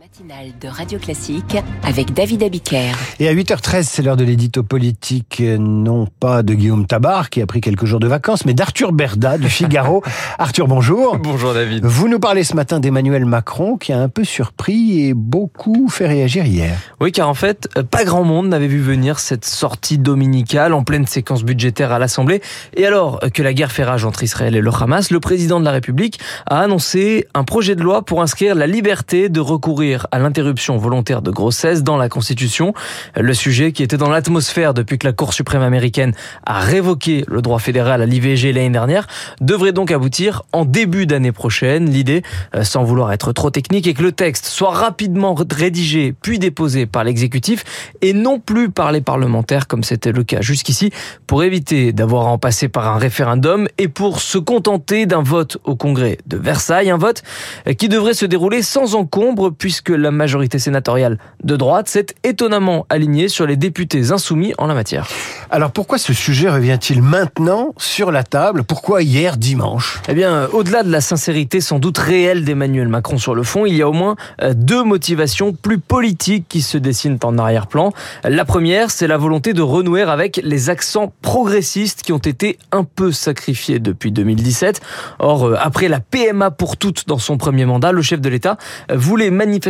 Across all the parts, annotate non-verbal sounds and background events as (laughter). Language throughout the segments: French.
matinale de Radio Classique avec David Abiker. Et à 8h13, c'est l'heure de l'édito politique, non pas de Guillaume Tabar, qui a pris quelques jours de vacances, mais d'Arthur Berda, du Figaro. (laughs) Arthur, bonjour. Bonjour David. Vous nous parlez ce matin d'Emmanuel Macron, qui a un peu surpris et beaucoup fait réagir hier. Oui, car en fait, pas grand monde n'avait vu venir cette sortie dominicale en pleine séquence budgétaire à l'Assemblée. Et alors que la guerre fait rage entre Israël et le Hamas, le président de la République a annoncé un projet de loi pour inscrire la liberté de recourir à l'interruption volontaire de grossesse dans la Constitution. Le sujet qui était dans l'atmosphère depuis que la Cour suprême américaine a révoqué le droit fédéral à l'IVG l'année dernière devrait donc aboutir en début d'année prochaine. L'idée, euh, sans vouloir être trop technique, est que le texte soit rapidement rédigé puis déposé par l'exécutif et non plus par les parlementaires comme c'était le cas jusqu'ici pour éviter d'avoir à en passer par un référendum et pour se contenter d'un vote au Congrès de Versailles, un vote euh, qui devrait se dérouler sans encombre puisque que la majorité sénatoriale de droite s'est étonnamment alignée sur les députés insoumis en la matière. Alors pourquoi ce sujet revient-il maintenant sur la table? Pourquoi hier dimanche? Eh bien, au-delà de la sincérité sans doute réelle d'Emmanuel Macron sur le fond, il y a au moins euh, deux motivations plus politiques qui se dessinent en arrière-plan. La première, c'est la volonté de renouer avec les accents progressistes qui ont été un peu sacrifiés depuis 2017. Or, euh, après la PMA pour toutes dans son premier mandat, le chef de l'État voulait manifester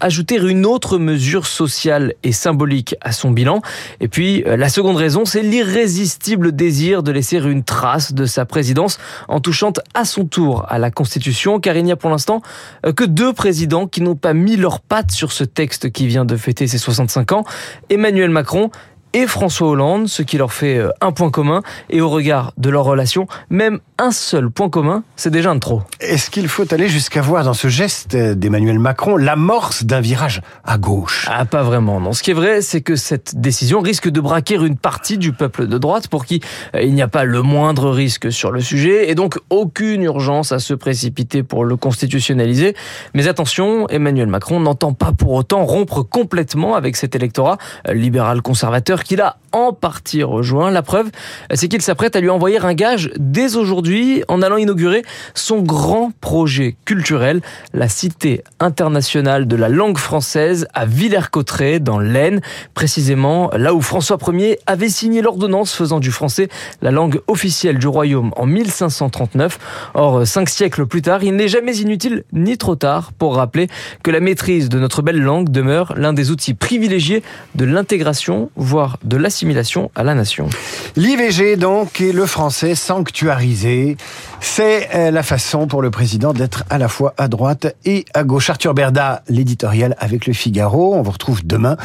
ajouter une autre mesure sociale et symbolique à son bilan. Et puis, euh, la seconde raison, c'est l'irrésistible désir de laisser une trace de sa présidence en touchant à son tour à la Constitution, car il n'y a pour l'instant euh, que deux présidents qui n'ont pas mis leurs pattes sur ce texte qui vient de fêter ses 65 ans, Emmanuel Macron et François Hollande, ce qui leur fait euh, un point commun. Et au regard de leur relation, même un seul point commun, c'est déjà un de trop. Est-ce qu'il faut aller jusqu'à voir dans ce geste d'Emmanuel Macron l'amorce d'un virage à gauche? Ah, pas vraiment. Non. Ce qui est vrai, c'est que cette décision risque de braquer une partie du peuple de droite pour qui euh, il n'y a pas le moindre risque sur le sujet et donc aucune urgence à se précipiter pour le constitutionnaliser. Mais attention, Emmanuel Macron n'entend pas pour autant rompre complètement avec cet électorat euh, libéral conservateur qu'il a en partie rejoint. La preuve, c'est qu'il s'apprête à lui envoyer un gage dès aujourd'hui en allant inaugurer son grand projet culturel, la Cité internationale de la langue française à Villers-Cotterêts dans l'Aisne, précisément là où François Ier avait signé l'ordonnance faisant du français la langue officielle du royaume en 1539. Or, cinq siècles plus tard, il n'est jamais inutile ni trop tard pour rappeler que la maîtrise de notre belle langue demeure l'un des outils privilégiés de l'intégration, voire de l'assimilation à la nation. L'IVG donc et le français sanctuarisé, c'est euh, la façon pour le président d'être à la fois à droite et à gauche. Arthur Berda, l'éditorial avec le Figaro, on vous retrouve demain.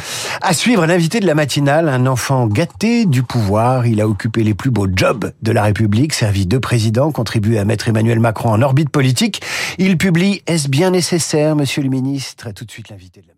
À suivre l'invité de la matinale, un enfant gâté du pouvoir, il a occupé les plus beaux jobs de la République, servi de président, contribué à mettre Emmanuel Macron en orbite politique. Il publie Est-ce bien nécessaire, monsieur le ministre? Tout de suite l'invité de la